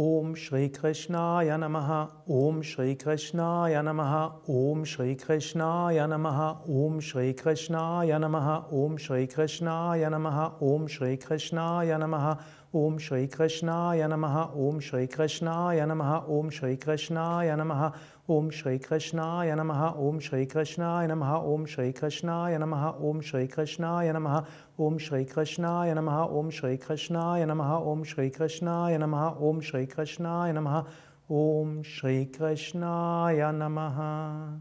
ॐ श्रीकृष्णाय नमः ॐ श्रीकृष्णाय नमः ॐ श्रीकृष्णाय नमः ॐ श्रीकृष्णाय नमः ॐ श्रीकृष्णाय नमः ॐ श्रीकृष्णाय नमः ॐ श्रीकृष्णाय नमः ॐ श्रीकृष्णाय नमः ॐ श्रीकृष्णाय नमः ॐ श्रीकृष्णाय नमः ॐ श्रीकृष्णाय नमः ॐ श्रीकृष्णाय नमः ॐ श्रीकृष्णाय नमः ॐ श्रीकृष्णाय नमः ॐ श्रीकृष्णाय नमः ॐ श्रीकृष्णाय Shri Om Shri Krishna Namaha.